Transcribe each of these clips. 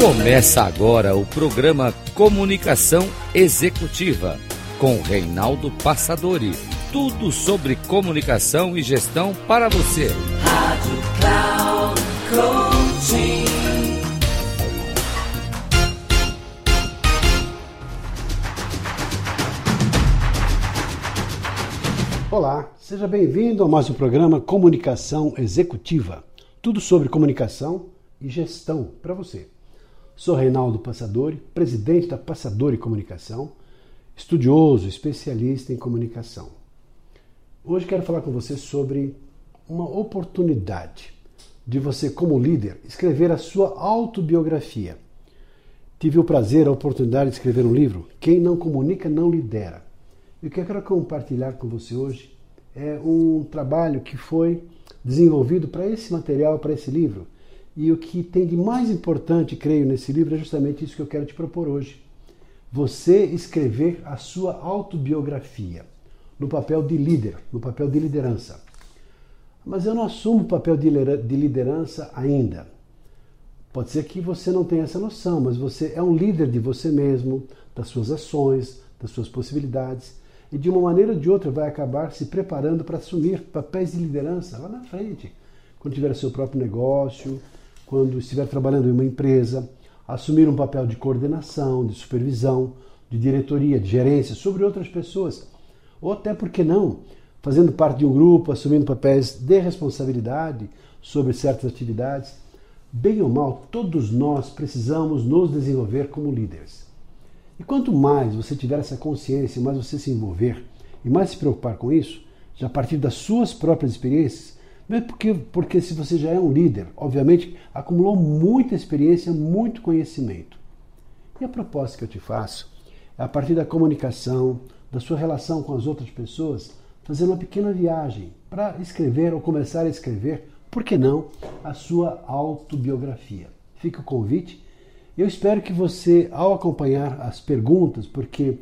Começa agora o programa Comunicação Executiva com Reinaldo Passadori. Tudo sobre comunicação e gestão para você. Rádio Cloud Coaching. Olá, seja bem-vindo a mais um programa Comunicação Executiva. Tudo sobre comunicação e gestão para você. Sou Reinaldo Passadori, presidente da Passadori Comunicação, estudioso, especialista em comunicação. Hoje quero falar com você sobre uma oportunidade de você, como líder, escrever a sua autobiografia. Tive o prazer, a oportunidade de escrever um livro, Quem não comunica não lidera. E o que eu quero compartilhar com você hoje é um trabalho que foi desenvolvido para esse material, para esse livro e o que tem de mais importante, creio, nesse livro é justamente isso que eu quero te propor hoje. Você escrever a sua autobiografia no papel de líder, no papel de liderança. Mas eu não assumo o papel de liderança ainda. Pode ser que você não tenha essa noção, mas você é um líder de você mesmo, das suas ações, das suas possibilidades, e de uma maneira ou de outra vai acabar se preparando para assumir papéis de liderança lá na frente, quando tiver seu próprio negócio, quando estiver trabalhando em uma empresa, assumir um papel de coordenação, de supervisão, de diretoria, de gerência sobre outras pessoas. Ou até, por que não, fazendo parte de um grupo, assumindo papéis de responsabilidade sobre certas atividades. Bem ou mal, todos nós precisamos nos desenvolver como líderes. E quanto mais você tiver essa consciência, mais você se envolver e mais se preocupar com isso, já a partir das suas próprias experiências, mesmo porque, porque se você já é um líder, obviamente acumulou muita experiência, muito conhecimento. E a proposta que eu te faço é a partir da comunicação, da sua relação com as outras pessoas, fazer uma pequena viagem para escrever ou começar a escrever, por que não, a sua autobiografia. Fica o convite. Eu espero que você, ao acompanhar as perguntas, porque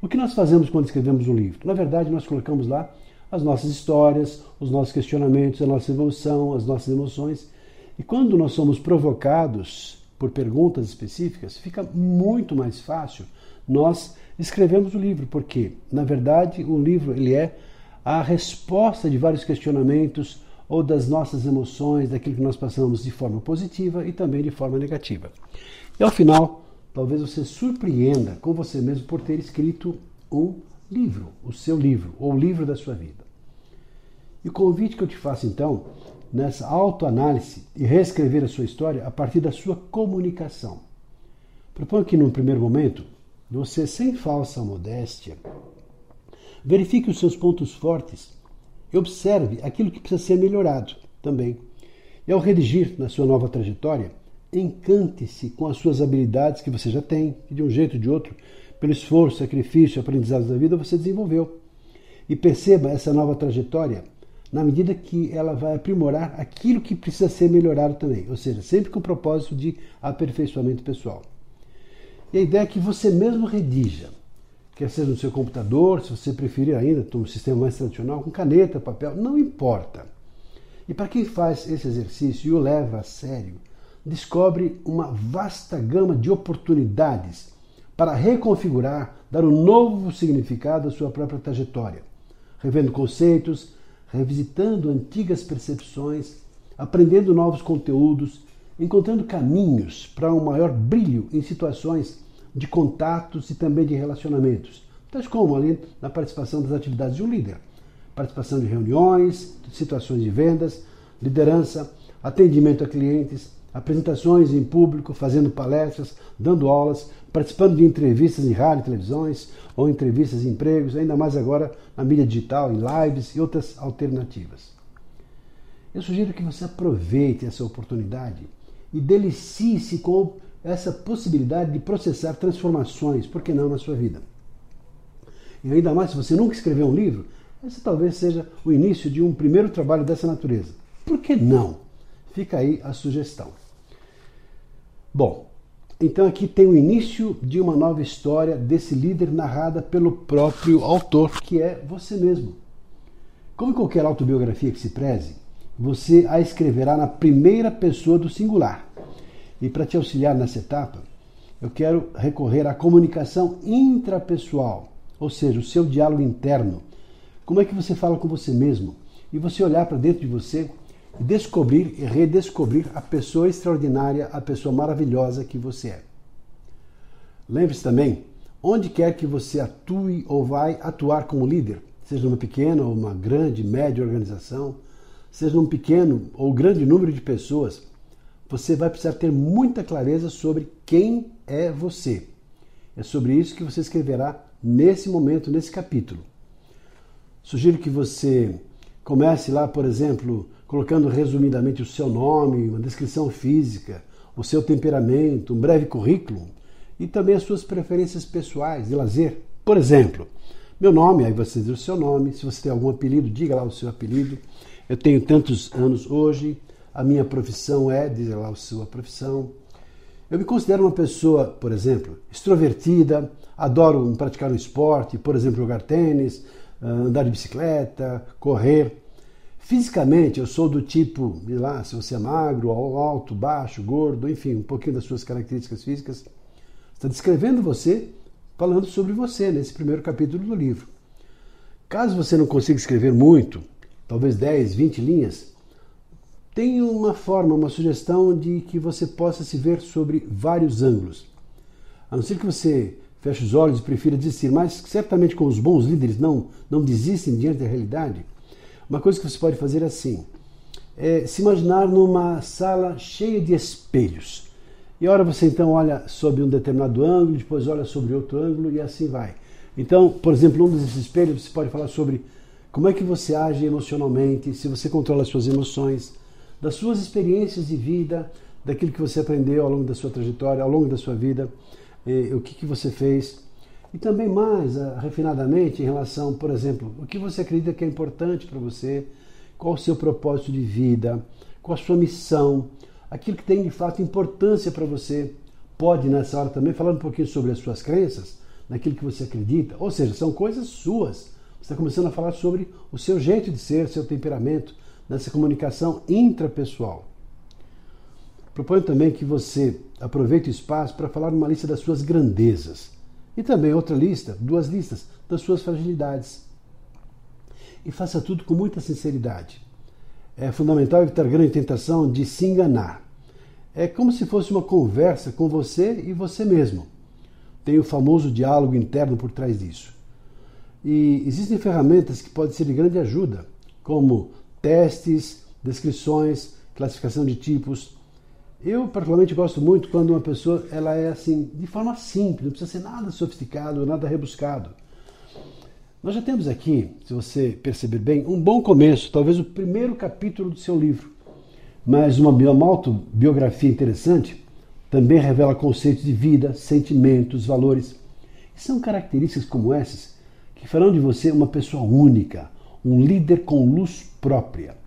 o que nós fazemos quando escrevemos um livro? Na verdade, nós colocamos lá as nossas histórias, os nossos questionamentos, a nossa evolução, as nossas emoções. E quando nós somos provocados por perguntas específicas, fica muito mais fácil nós escrevemos o livro, porque, na verdade, o livro ele é a resposta de vários questionamentos ou das nossas emoções, daquilo que nós passamos de forma positiva e também de forma negativa. E ao final, talvez você surpreenda com você mesmo por ter escrito um livro, o seu livro, ou o livro da sua vida. E o convite que eu te faço então, nessa autoanálise e reescrever a sua história a partir da sua comunicação. Proponho que, num primeiro momento, você, sem falsa modéstia, verifique os seus pontos fortes e observe aquilo que precisa ser melhorado também. E ao redigir na sua nova trajetória, encante-se com as suas habilidades que você já tem, de um jeito ou de outro pelo esforço, sacrifício, aprendizado da vida, você desenvolveu. E perceba essa nova trajetória na medida que ela vai aprimorar aquilo que precisa ser melhorado também, ou seja, sempre com o propósito de aperfeiçoamento pessoal. E a ideia é que você mesmo redija, quer seja no seu computador, se você preferir ainda, um sistema mais tradicional, com caneta, papel, não importa. E para quem faz esse exercício e o leva a sério, descobre uma vasta gama de oportunidades para reconfigurar, dar um novo significado à sua própria trajetória, revendo conceitos, revisitando antigas percepções, aprendendo novos conteúdos, encontrando caminhos para um maior brilho em situações de contatos e também de relacionamentos, tais como ali na participação das atividades de um líder, participação de reuniões, situações de vendas, liderança, atendimento a clientes, apresentações em público, fazendo palestras, dando aulas, participando de entrevistas em rádio, televisões ou entrevistas em empregos, ainda mais agora na mídia digital, em lives e outras alternativas. Eu sugiro que você aproveite essa oportunidade e delicie-se com essa possibilidade de processar transformações, por que não, na sua vida. E ainda mais se você nunca escreveu um livro, esse talvez seja o início de um primeiro trabalho dessa natureza. Por que não? Fica aí a sugestão. Bom, então aqui tem o início de uma nova história desse líder narrada pelo próprio autor, que é você mesmo. Como em qualquer autobiografia que se preze, você a escreverá na primeira pessoa do singular. E para te auxiliar nessa etapa, eu quero recorrer à comunicação intrapessoal, ou seja, o seu diálogo interno. Como é que você fala com você mesmo? E você olhar para dentro de você descobrir e redescobrir a pessoa extraordinária, a pessoa maravilhosa que você é. Lembre-se também, onde quer que você atue ou vai atuar como líder, seja numa pequena ou uma grande, média organização, seja num pequeno ou grande número de pessoas, você vai precisar ter muita clareza sobre quem é você. É sobre isso que você escreverá nesse momento, nesse capítulo. Sugiro que você comece lá, por exemplo, colocando resumidamente o seu nome, uma descrição física, o seu temperamento, um breve currículo e também as suas preferências pessoais de lazer. Por exemplo, meu nome, aí você diz o seu nome, se você tem algum apelido, diga lá o seu apelido. Eu tenho tantos anos hoje, a minha profissão é, diz lá a sua profissão. Eu me considero uma pessoa, por exemplo, extrovertida, adoro praticar um esporte, por exemplo, jogar tênis, ah, andar de bicicleta, correr. Fisicamente, eu sou do tipo, sei lá, se você é magro, alto, baixo, gordo, enfim, um pouquinho das suas características físicas. Está descrevendo você, falando sobre você nesse primeiro capítulo do livro. Caso você não consiga escrever muito, talvez 10, 20 linhas, tem uma forma, uma sugestão de que você possa se ver sobre vários ângulos. A não ser que você feche os olhos e prefira desistir, mas certamente com os bons líderes não, não desistem diante da realidade. Uma coisa que você pode fazer é assim: é se imaginar numa sala cheia de espelhos. E ora você então olha sob um determinado ângulo, depois olha sobre outro ângulo e assim vai. Então, por exemplo, um desses espelhos você pode falar sobre como é que você age emocionalmente, se você controla as suas emoções, das suas experiências de vida, daquilo que você aprendeu ao longo da sua trajetória, ao longo da sua vida, eh, o que, que você fez. E também mais uh, refinadamente em relação, por exemplo, o que você acredita que é importante para você, qual o seu propósito de vida, qual a sua missão, aquilo que tem de fato importância para você. Pode nessa hora também falar um pouquinho sobre as suas crenças, naquilo que você acredita, ou seja, são coisas suas. Você está começando a falar sobre o seu jeito de ser, seu temperamento, nessa comunicação intrapessoal. Proponho também que você aproveite o espaço para falar uma lista das suas grandezas e também outra lista, duas listas, das suas fragilidades. E faça tudo com muita sinceridade. É fundamental evitar grande tentação de se enganar. É como se fosse uma conversa com você e você mesmo. Tem o famoso diálogo interno por trás disso. E existem ferramentas que podem ser de grande ajuda, como testes, descrições, classificação de tipos. Eu particularmente gosto muito quando uma pessoa ela é assim de forma simples, não precisa ser nada sofisticado, nada rebuscado. Nós já temos aqui, se você perceber bem, um bom começo, talvez o primeiro capítulo do seu livro. Mas uma, uma autobiografia interessante também revela conceitos de vida, sentimentos, valores. E são características como essas que farão de você uma pessoa única, um líder com luz própria.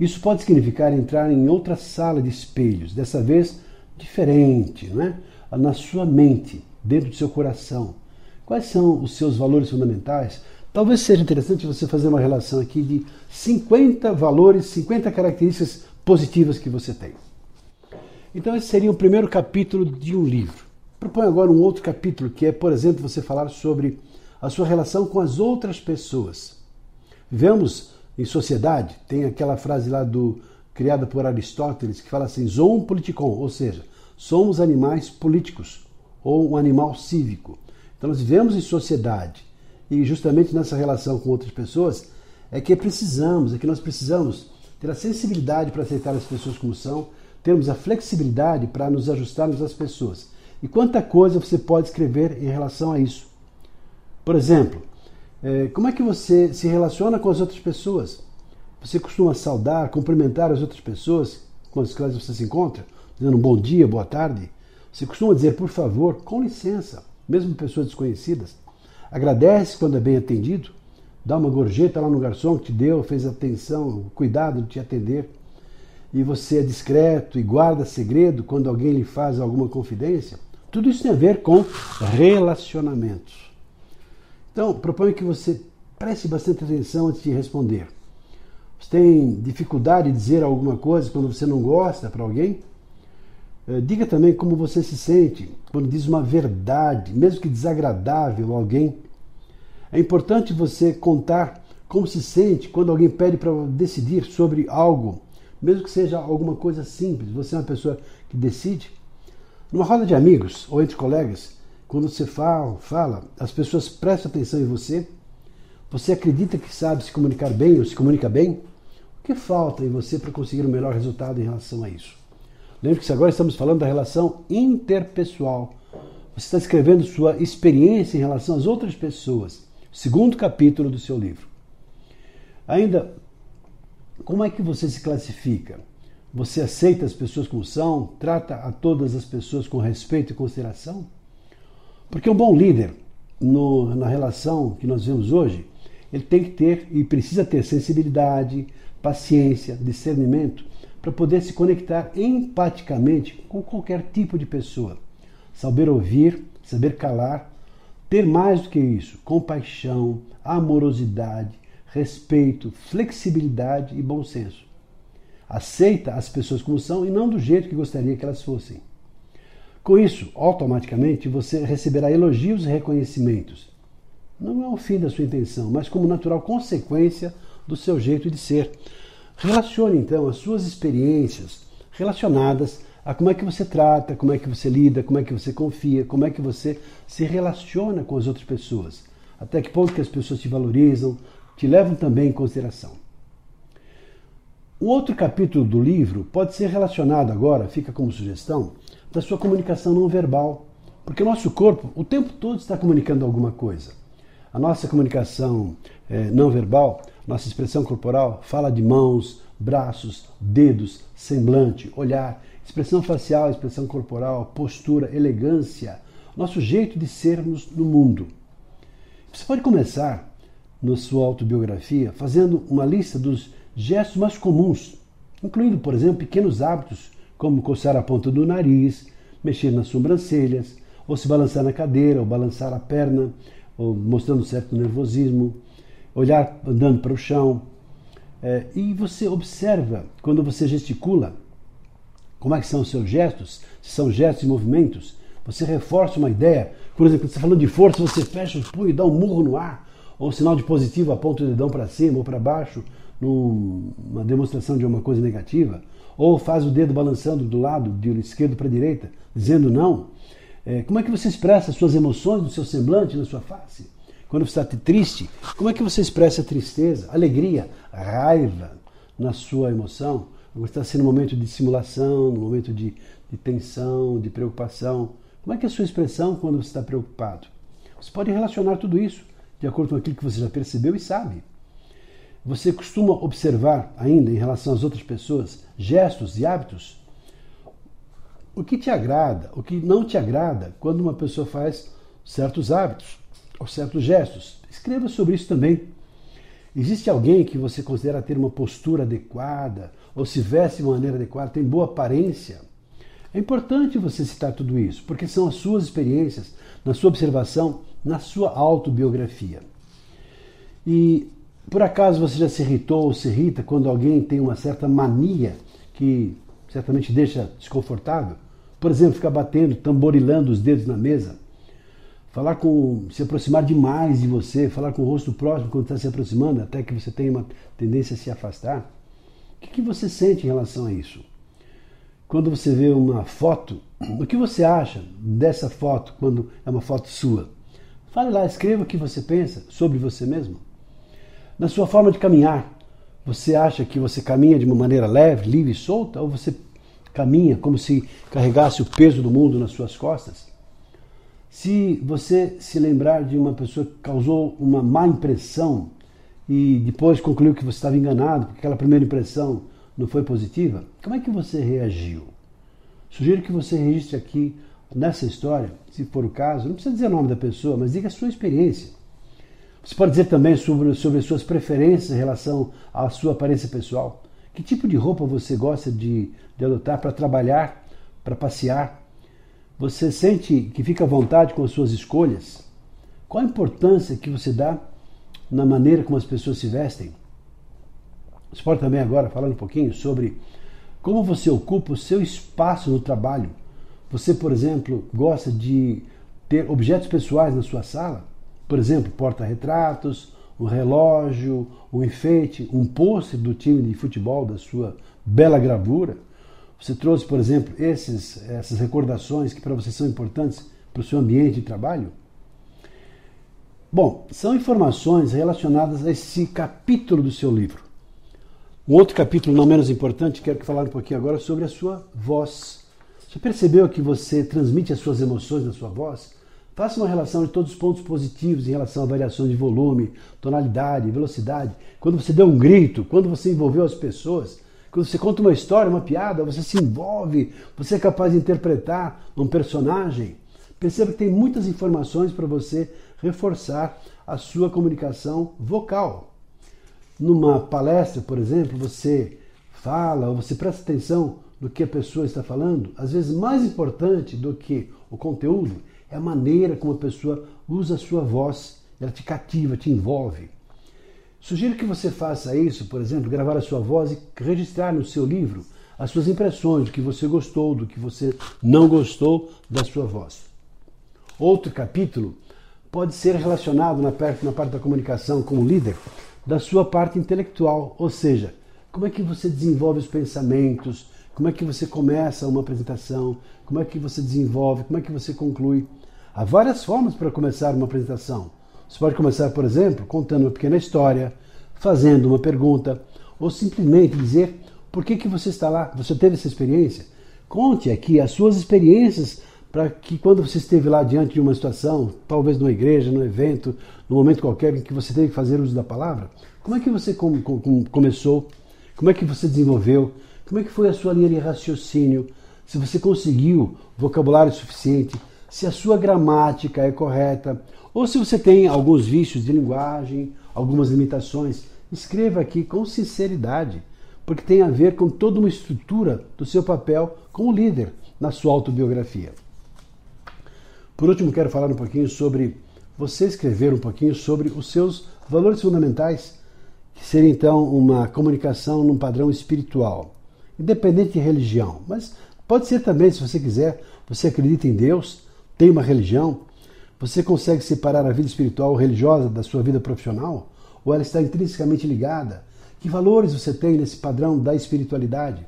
Isso pode significar entrar em outra sala de espelhos, dessa vez diferente, não é? na sua mente, dentro do seu coração. Quais são os seus valores fundamentais? Talvez seja interessante você fazer uma relação aqui de 50 valores, 50 características positivas que você tem. Então, esse seria o primeiro capítulo de um livro. Proponho agora um outro capítulo, que é, por exemplo, você falar sobre a sua relação com as outras pessoas. Vivemos em sociedade, tem aquela frase lá do criada por Aristóteles que fala assim: zoom politikon, ou seja, somos animais políticos ou um animal cívico. Então nós vivemos em sociedade e justamente nessa relação com outras pessoas é que precisamos, é que nós precisamos ter a sensibilidade para aceitar as pessoas como são, termos a flexibilidade para nos ajustarmos às pessoas. E quanta coisa você pode escrever em relação a isso. Por exemplo, é, como é que você se relaciona com as outras pessoas? Você costuma saudar, cumprimentar as outras pessoas com as quais você se encontra, dizendo bom dia, boa tarde? Você costuma dizer, por favor, com licença, mesmo pessoas desconhecidas? Agradece quando é bem atendido? Dá uma gorjeta lá no garçom que te deu, fez atenção, cuidado de te atender? E você é discreto e guarda segredo quando alguém lhe faz alguma confidência? Tudo isso tem a ver com relacionamentos. Então, proponho que você preste bastante atenção antes de responder. Você tem dificuldade de dizer alguma coisa quando você não gosta para alguém? Eh, diga também como você se sente quando diz uma verdade, mesmo que desagradável a alguém. É importante você contar como se sente quando alguém pede para decidir sobre algo, mesmo que seja alguma coisa simples. Você é uma pessoa que decide. Numa roda de amigos ou entre colegas, quando você fala, fala, as pessoas prestam atenção em você. Você acredita que sabe se comunicar bem ou se comunica bem? O que falta em você para conseguir o um melhor resultado em relação a isso? Lembre que agora estamos falando da relação interpessoal. Você está escrevendo sua experiência em relação às outras pessoas. Segundo capítulo do seu livro. Ainda, como é que você se classifica? Você aceita as pessoas como são? Trata a todas as pessoas com respeito e consideração? Porque um bom líder, no, na relação que nós vemos hoje, ele tem que ter e precisa ter sensibilidade, paciência, discernimento para poder se conectar empaticamente com qualquer tipo de pessoa. Saber ouvir, saber calar, ter mais do que isso, compaixão, amorosidade, respeito, flexibilidade e bom senso. Aceita as pessoas como são e não do jeito que gostaria que elas fossem. Com isso, automaticamente você receberá elogios e reconhecimentos. Não é o fim da sua intenção, mas como natural consequência do seu jeito de ser. Relacione então as suas experiências relacionadas a como é que você trata, como é que você lida, como é que você confia, como é que você se relaciona com as outras pessoas. Até que ponto que as pessoas te valorizam, te levam também em consideração. O outro capítulo do livro pode ser relacionado agora, fica como sugestão, da sua comunicação não verbal, porque o nosso corpo o tempo todo está comunicando alguma coisa. A nossa comunicação é, não verbal nossa expressão corporal fala de mãos, braços, dedos, semblante, olhar, expressão facial, expressão corporal, postura, elegância, nosso jeito de sermos no mundo. Você pode começar na sua autobiografia fazendo uma lista dos gestos mais comuns, incluindo, por exemplo, pequenos hábitos como coçar a ponta do nariz, mexer nas sobrancelhas, ou se balançar na cadeira, ou balançar a perna, ou mostrando certo nervosismo, olhar andando para o chão. É, e você observa quando você gesticula, como é que são os seus gestos, se são gestos e movimentos. Você reforça uma ideia. Por exemplo, quando você está falando de força, você fecha o punho e dá um murro no ar, ou sinal de positivo aponta o dedão para cima ou para baixo, numa demonstração de uma coisa negativa, ou faz o dedo balançando do lado, de esquerdo para a direita, dizendo não. É, como é que você expressa as suas emoções no seu semblante, na sua face? Quando você está triste, como é que você expressa tristeza, alegria, raiva na sua emoção? Você está sendo um momento de simulação, um momento de, de tensão, de preocupação. Como é que é a sua expressão quando você está preocupado? Você pode relacionar tudo isso de acordo com aquilo que você já percebeu e sabe. Você costuma observar ainda em relação às outras pessoas gestos e hábitos? O que te agrada, o que não te agrada quando uma pessoa faz certos hábitos? aos certos gestos. Escreva sobre isso também. Existe alguém que você considera ter uma postura adequada, ou se veste de maneira adequada, tem boa aparência? É importante você citar tudo isso, porque são as suas experiências, na sua observação, na sua autobiografia. E por acaso você já se irritou ou se irrita quando alguém tem uma certa mania que certamente deixa desconfortável? Por exemplo, ficar batendo, tamborilando os dedos na mesa falar com, se aproximar demais de você, falar com o rosto próximo quando está se aproximando, até que você tenha uma tendência a se afastar. O que, que você sente em relação a isso? Quando você vê uma foto, o que você acha dessa foto quando é uma foto sua? Fale lá, escreva o que você pensa sobre você mesmo. Na sua forma de caminhar, você acha que você caminha de uma maneira leve, livre e solta, ou você caminha como se carregasse o peso do mundo nas suas costas? Se você se lembrar de uma pessoa que causou uma má impressão e depois concluiu que você estava enganado, porque aquela primeira impressão não foi positiva, como é que você reagiu? Sugiro que você registre aqui nessa história, se for o caso, não precisa dizer o nome da pessoa, mas diga a sua experiência. Você pode dizer também sobre, sobre as suas preferências em relação à sua aparência pessoal. Que tipo de roupa você gosta de, de adotar para trabalhar, para passear, você sente que fica à vontade com as suas escolhas? Qual a importância que você dá na maneira como as pessoas se vestem? Você pode também agora falar um pouquinho sobre como você ocupa o seu espaço no trabalho, Você, por exemplo, gosta de ter objetos pessoais na sua sala? Por exemplo, porta-retratos, um relógio, um enfeite, um pôster do time de futebol da sua bela gravura. Você trouxe, por exemplo, esses, essas recordações que para você são importantes para o seu ambiente de trabalho? Bom, são informações relacionadas a esse capítulo do seu livro. Um outro capítulo não menos importante, quero falar um pouquinho agora sobre a sua voz. Você percebeu que você transmite as suas emoções na sua voz? Faça uma relação de todos os pontos positivos em relação a variações de volume, tonalidade, velocidade. Quando você deu um grito, quando você envolveu as pessoas, quando você conta uma história, uma piada, você se envolve, você é capaz de interpretar um personagem. Perceba que tem muitas informações para você reforçar a sua comunicação vocal. Numa palestra, por exemplo, você fala ou você presta atenção no que a pessoa está falando. Às vezes, mais importante do que o conteúdo é a maneira como a pessoa usa a sua voz, ela te cativa, te envolve. Sugiro que você faça isso, por exemplo, gravar a sua voz e registrar no seu livro as suas impressões, do que você gostou, do que você não gostou da sua voz. Outro capítulo pode ser relacionado na parte, na parte da comunicação como líder da sua parte intelectual, ou seja, como é que você desenvolve os pensamentos, como é que você começa uma apresentação, como é que você desenvolve, como é que você conclui. Há várias formas para começar uma apresentação. Você pode começar, por exemplo, contando uma pequena história, fazendo uma pergunta, ou simplesmente dizer por que, que você está lá, você teve essa experiência. Conte aqui as suas experiências para que quando você esteve lá diante de uma situação, talvez numa igreja, num evento, num momento qualquer em que você teve que fazer uso da palavra, como é que você com, com, começou? Como é que você desenvolveu? Como é que foi a sua linha de raciocínio? Se você conseguiu vocabulário suficiente? Se a sua gramática é correta, ou se você tem alguns vícios de linguagem, algumas limitações, escreva aqui com sinceridade, porque tem a ver com toda uma estrutura do seu papel como líder na sua autobiografia. Por último, quero falar um pouquinho sobre você escrever um pouquinho sobre os seus valores fundamentais, que seria então uma comunicação num padrão espiritual, independente de religião, mas pode ser também, se você quiser, você acredita em Deus, tem uma religião? Você consegue separar a vida espiritual ou religiosa da sua vida profissional? Ou ela está intrinsecamente ligada? Que valores você tem nesse padrão da espiritualidade?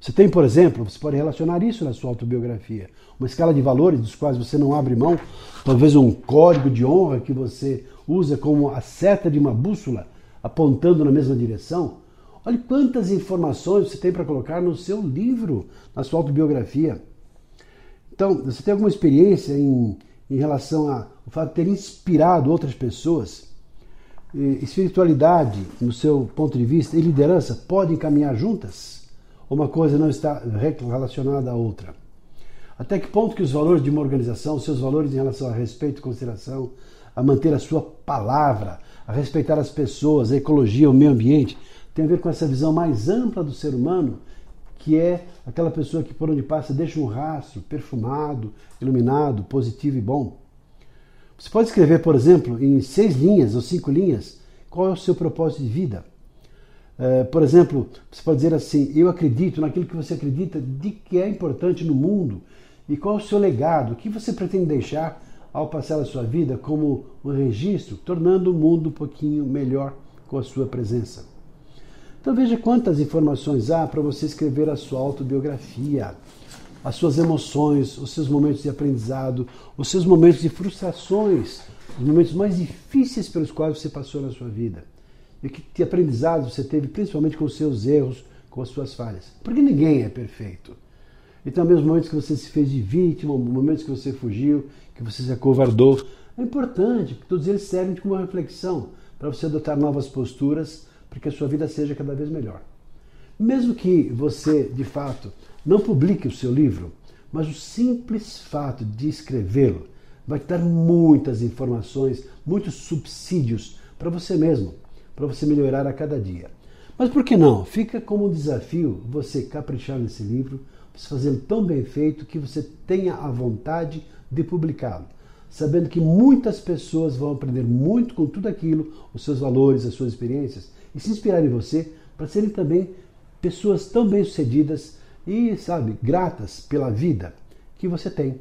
Você tem, por exemplo, você pode relacionar isso na sua autobiografia, uma escala de valores dos quais você não abre mão, talvez um código de honra que você usa como a seta de uma bússola apontando na mesma direção. Olhe quantas informações você tem para colocar no seu livro, na sua autobiografia. Então, você tem alguma experiência em, em relação ao fato de ter inspirado outras pessoas? Espiritualidade, no seu ponto de vista, e liderança podem caminhar juntas? Ou uma coisa não está relacionada à outra? Até que ponto que os valores de uma organização, seus valores em relação a respeito e consideração, a manter a sua palavra, a respeitar as pessoas, a ecologia, o meio ambiente, tem a ver com essa visão mais ampla do ser humano que é aquela pessoa que por onde passa deixa um rastro perfumado, iluminado, positivo e bom. Você pode escrever, por exemplo, em seis linhas ou cinco linhas, qual é o seu propósito de vida. É, por exemplo, você pode dizer assim: Eu acredito naquilo que você acredita de que é importante no mundo e qual é o seu legado, o que você pretende deixar ao passar a sua vida como um registro, tornando o mundo um pouquinho melhor com a sua presença. Então veja quantas informações há para você escrever a sua autobiografia, as suas emoções, os seus momentos de aprendizado, os seus momentos de frustrações, os momentos mais difíceis pelos quais você passou na sua vida. E que aprendizado você teve, principalmente com os seus erros, com as suas falhas. Porque ninguém é perfeito. E também os momentos que você se fez de vítima, momentos que você fugiu, que você se acovardou. É importante, porque todos eles servem como uma reflexão para você adotar novas posturas para que a sua vida seja cada vez melhor. Mesmo que você, de fato, não publique o seu livro, mas o simples fato de escrevê-lo vai te dar muitas informações, muitos subsídios para você mesmo, para você melhorar a cada dia. Mas por que não? Fica como um desafio você caprichar nesse livro, você fazê-lo tão bem feito que você tenha a vontade de publicá-lo sabendo que muitas pessoas vão aprender muito com tudo aquilo, os seus valores, as suas experiências, e se inspirar em você para serem também pessoas tão bem-sucedidas e, sabe, gratas pela vida que você tem.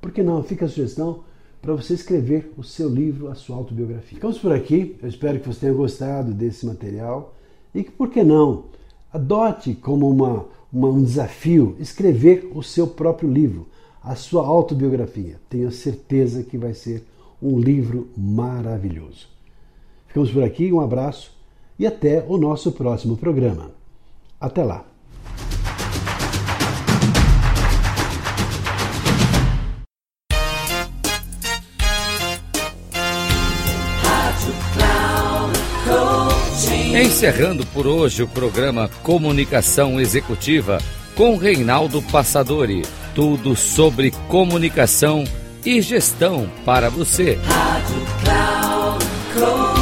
Por que não? Fica a sugestão para você escrever o seu livro, a sua autobiografia. Ficamos por aqui. Eu espero que você tenha gostado desse material e que, por que não, adote como uma, uma, um desafio escrever o seu próprio livro, a sua autobiografia. Tenho certeza que vai ser um livro maravilhoso. Ficamos por aqui, um abraço e até o nosso próximo programa. Até lá! Encerrando por hoje o programa Comunicação Executiva com Reinaldo Passadori. Tudo sobre comunicação e gestão para você. Rádio Cloud Coaching.